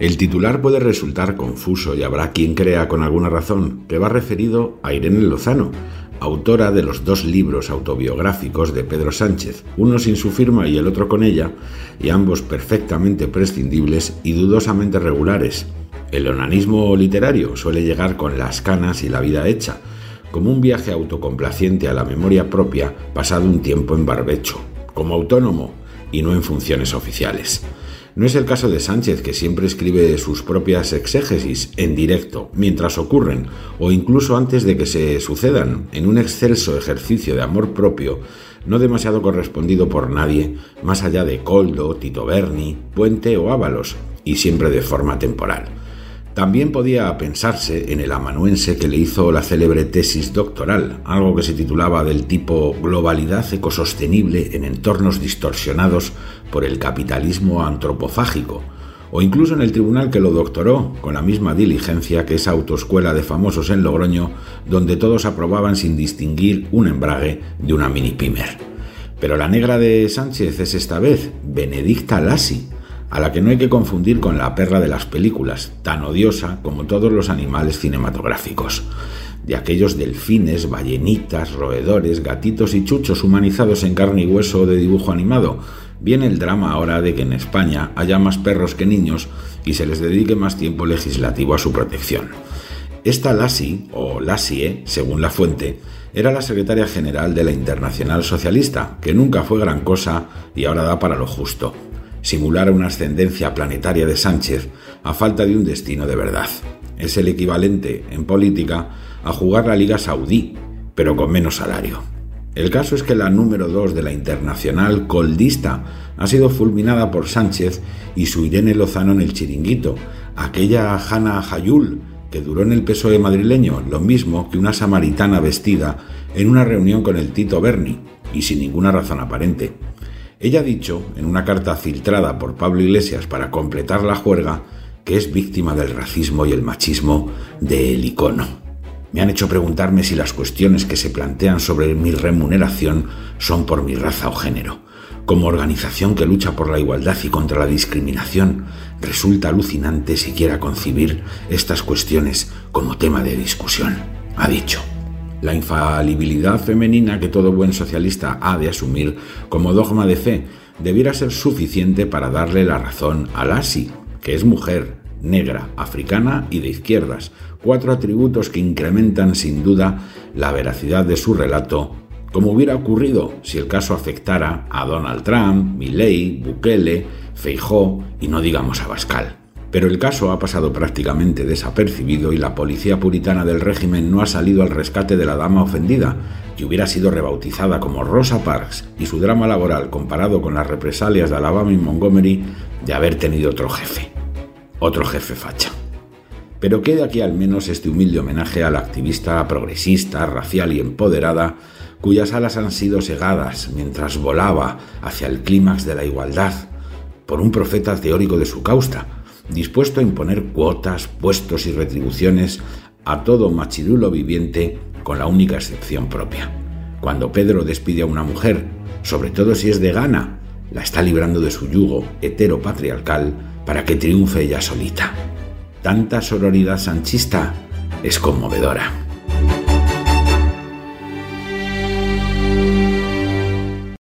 El titular puede resultar confuso y habrá quien crea con alguna razón que va referido a Irene Lozano, autora de los dos libros autobiográficos de Pedro Sánchez, uno sin su firma y el otro con ella, y ambos perfectamente prescindibles y dudosamente regulares. El onanismo literario suele llegar con las canas y la vida hecha, como un viaje autocomplaciente a la memoria propia pasado un tiempo en barbecho, como autónomo y no en funciones oficiales. No es el caso de Sánchez, que siempre escribe sus propias exégesis en directo, mientras ocurren, o incluso antes de que se sucedan, en un excelso ejercicio de amor propio, no demasiado correspondido por nadie, más allá de Coldo, Tito Berni, Puente o Ábalos, y siempre de forma temporal. También podía pensarse en el amanuense que le hizo la célebre tesis doctoral, algo que se titulaba del tipo Globalidad ecosostenible en entornos distorsionados por el capitalismo antropofágico, o incluso en el tribunal que lo doctoró, con la misma diligencia que esa autoescuela de famosos en Logroño, donde todos aprobaban sin distinguir un embrague de una mini pimer. Pero la negra de Sánchez es esta vez Benedicta Lassi, a la que no hay que confundir con la perra de las películas, tan odiosa como todos los animales cinematográficos, de aquellos delfines, ballenitas, roedores, gatitos y chuchos humanizados en carne y hueso de dibujo animado. Viene el drama ahora de que en España haya más perros que niños y se les dedique más tiempo legislativo a su protección. Esta Lassie, o Lassie, según la fuente, era la secretaria general de la Internacional Socialista, que nunca fue gran cosa y ahora da para lo justo simular una ascendencia planetaria de Sánchez a falta de un destino de verdad. Es el equivalente, en política, a jugar la Liga Saudí, pero con menos salario. El caso es que la número 2 de la internacional coldista ha sido fulminada por Sánchez y su Irene Lozano en el chiringuito, aquella Hanna Hayul que duró en el PSOE madrileño lo mismo que una samaritana vestida en una reunión con el Tito Berni, y sin ninguna razón aparente. Ella ha dicho, en una carta filtrada por Pablo Iglesias para completar la juerga, que es víctima del racismo y el machismo del icono. Me han hecho preguntarme si las cuestiones que se plantean sobre mi remuneración son por mi raza o género. Como organización que lucha por la igualdad y contra la discriminación, resulta alucinante siquiera concebir estas cuestiones como tema de discusión, ha dicho la infalibilidad femenina que todo buen socialista ha de asumir como dogma de fe debiera ser suficiente para darle la razón a Lassie, que es mujer, negra, africana y de izquierdas, cuatro atributos que incrementan sin duda la veracidad de su relato, como hubiera ocurrido si el caso afectara a Donald Trump, Milley, Bukele, Feijó y no digamos a Bascal. Pero el caso ha pasado prácticamente desapercibido y la policía puritana del régimen no ha salido al rescate de la dama ofendida, que hubiera sido rebautizada como Rosa Parks y su drama laboral comparado con las represalias de Alabama y Montgomery de haber tenido otro jefe. Otro jefe facha. Pero quede aquí al menos este humilde homenaje a la activista progresista, racial y empoderada, cuyas alas han sido segadas mientras volaba hacia el clímax de la igualdad por un profeta teórico de su causa, dispuesto a imponer cuotas, puestos y retribuciones a todo machirulo viviente con la única excepción propia. Cuando Pedro despide a una mujer, sobre todo si es de gana, la está librando de su yugo heteropatriarcal para que triunfe ella solita. Tanta sororidad sanchista es conmovedora.